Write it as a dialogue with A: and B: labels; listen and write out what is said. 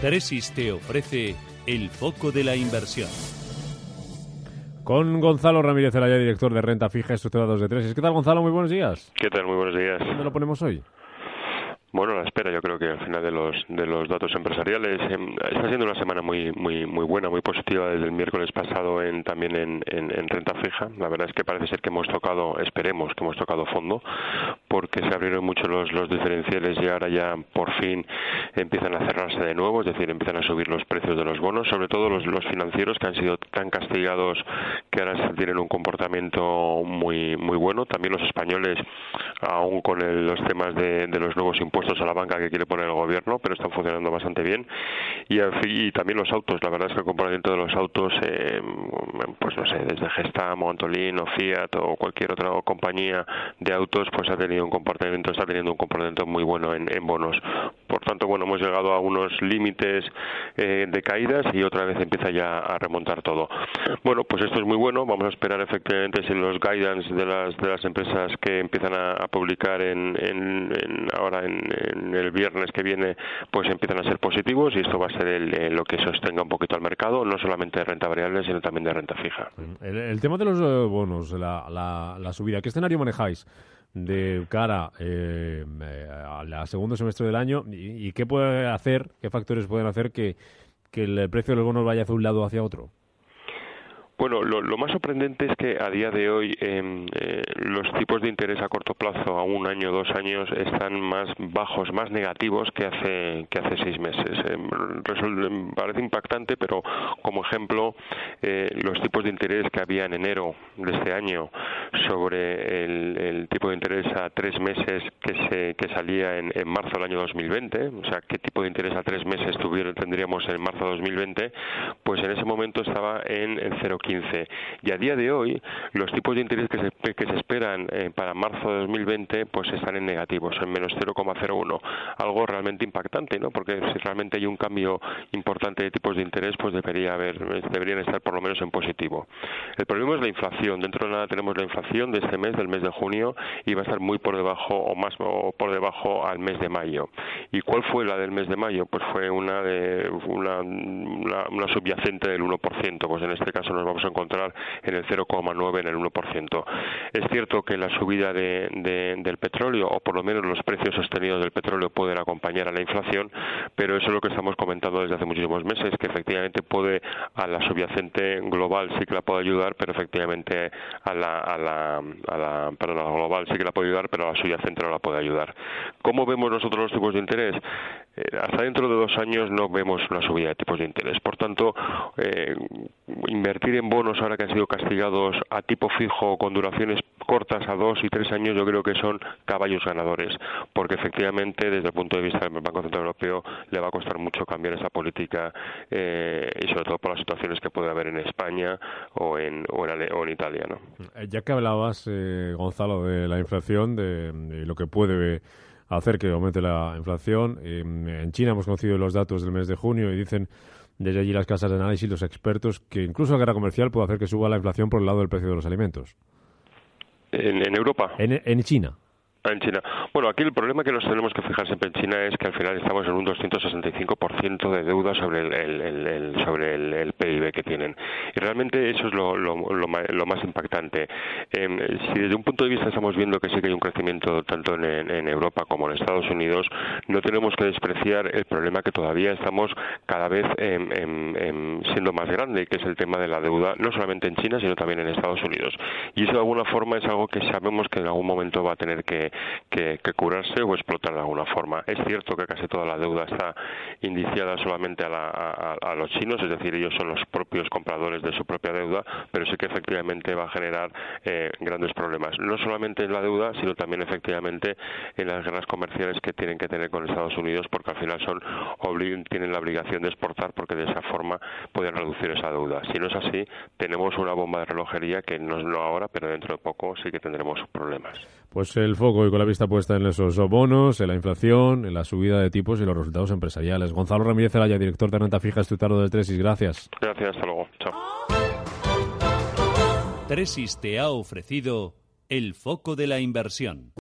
A: Tresis te ofrece el foco de la inversión.
B: Con Gonzalo Ramírez Elaya, director de Renta Fija Estructurados de Tresis. ¿Qué tal, Gonzalo? Muy buenos días.
C: ¿Qué tal? Muy buenos días.
B: ¿Dónde lo ponemos hoy?
C: Bueno, la espera, yo creo que al final de los de los datos empresariales em, está siendo una semana muy muy muy buena, muy positiva desde el miércoles pasado en también en, en, renta fija. La verdad es que parece ser que hemos tocado, esperemos que hemos tocado fondo, porque se abrieron mucho los los diferenciales y ahora ya por fin empiezan a cerrarse de nuevo, es decir, empiezan a subir los precios de los bonos, sobre todo los los financieros que han sido tan castigados que ahora tienen un comportamiento muy muy bueno. También los españoles, aún con los temas de, de los nuevos impuestos a la banca que quiere poner el gobierno, pero están funcionando bastante bien. Y, y también los autos, la verdad es que el comportamiento de los autos, eh, pues no sé, desde Gestam o Antolín o Fiat o cualquier otra compañía de autos, pues ha tenido un comportamiento, está teniendo un comportamiento muy bueno en, bonos. Por tanto, bueno, hemos llegado a unos límites eh, de caídas y otra vez empieza ya a remontar todo. Bueno, pues esto es muy bueno. Vamos a esperar efectivamente si los guidance de las de las empresas que empiezan a, publicar en, en ahora en, en el viernes que viene pues empiezan a ser positivos y esto va a ser el, lo que sostenga un poquito al mercado, no solamente de renta variable, sino también de renta fija.
B: El, tema de los eh, bonos, la, la, subida, ¿qué escenario manejáis? De cara eh, al segundo semestre del año y, qué puede hacer, qué factores pueden hacer que, que el precio de los bonos vaya hacia un lado o hacia otro?
C: Bueno, lo, más sorprendente es que a día de hoy em, eh, los tipos de interés a corto plazo, a un año, dos años, están más bajos, más negativos que hace que hace seis meses. Em, parece impactante, pero como ejemplo, eh, los tipos de interés que había en enero de este año sobre el, tipo de interés a tres meses que se que salía en, marzo del año 2020, o sea, qué tipo de interés a tres meses tendríamos en marzo de 2020, pues en ese momento estaba en, en 0,15 y a día de hoy los tipos de interés que se, que se esperan eh, para marzo de 2020 pues están en negativos, en menos 0,01, algo realmente impactante, ¿no? Porque si realmente hay un cambio importante de tipos de interés, pues debería haber deberían estar por lo menos en positivo. El problema es la inflación. Dentro de nada tenemos la inflación de este mes, del mes de junio, va a estar muy por debajo o más o por debajo al mes de mayo. ¿Y cuál fue la del mes de mayo? Pues fue una de una, una, subyacente del 1%. Pues en este caso nos vamos a encontrar en el 0,9 en el 1%. Es cierto que la subida de, del petróleo, o por lo menos los precios sostenidos del petróleo, pueden acompañar a la inflación, pero eso es lo que estamos comentando desde hace muchísimos meses, que efectivamente puede a la subyacente global sí que la puede ayudar, pero efectivamente a la, a la, a la, global sí que la puede ayudar, pero la subyacente no la puede ayudar. ¿Cómo vemos nosotros los tipos de interés? Eh, hasta dentro de dos años no vemos una subida de tipos de interés. Por tanto, eh, invertir en bonos ahora que han sido castigados a tipo fijo con duraciones cortas a dos y tres años yo creo que son caballos ganadores porque efectivamente desde el punto de vista del Banco Central Europeo le va a costar mucho cambiar esa política eh, y sobre todo por las situaciones que puede haber en España o en, o en, Italia. ¿no?
B: Eh, ya que hablabas, eh, Gonzalo, de la inflación, de, lo que puede hacer que aumente la inflación, en China hemos conocido los datos del mes de junio y dicen desde allí las casas de análisis, los expertos, que incluso la guerra comercial puede hacer que suba la inflación por el lado del precio de los alimentos.
C: ¿En, Europa?
B: en China.
C: En China. Bueno, aquí el problema que nos tenemos que fijar siempre en China es que al final estamos en un 265% de deuda sobre el, sobre el, PIB que tienen. Y realmente eso es lo, lo, más impactante. Em, si desde un punto de vista estamos viendo que sí que hay un crecimiento tanto en, Europa como en Estados Unidos, no tenemos que despreciar el problema que todavía estamos cada vez siendo más grande, que es el tema de la deuda, no solamente en China, sino también en Estados Unidos. Y eso de alguna forma es algo que sabemos que en algún momento va a tener que que, curarse o explotar de alguna forma. Es cierto que casi toda la deuda está indiciada solamente a, los chinos, es decir, ellos son los propios compradores de su propia deuda, pero sí que efectivamente va a generar eh, grandes problemas. No solamente en la deuda, sino también efectivamente en las guerras comerciales que tienen que tener con Estados Unidos, porque al final son tienen la obligación de exportar porque de esa forma pueden reducir esa deuda. Si no es así, tenemos una bomba de relojería que no es no ahora, pero dentro de poco sí que tendremos problemas.
B: Pues el foco y con la vista puesta en esos bonos, en la inflación, en la subida de tipos y los resultados empresariales. Gonzalo Ramírez Araya, director de renta fija estudiado del Tresis. Gracias.
C: Gracias, hasta luego. Chao.
A: Tresis te ha ofrecido el foco de la inversión.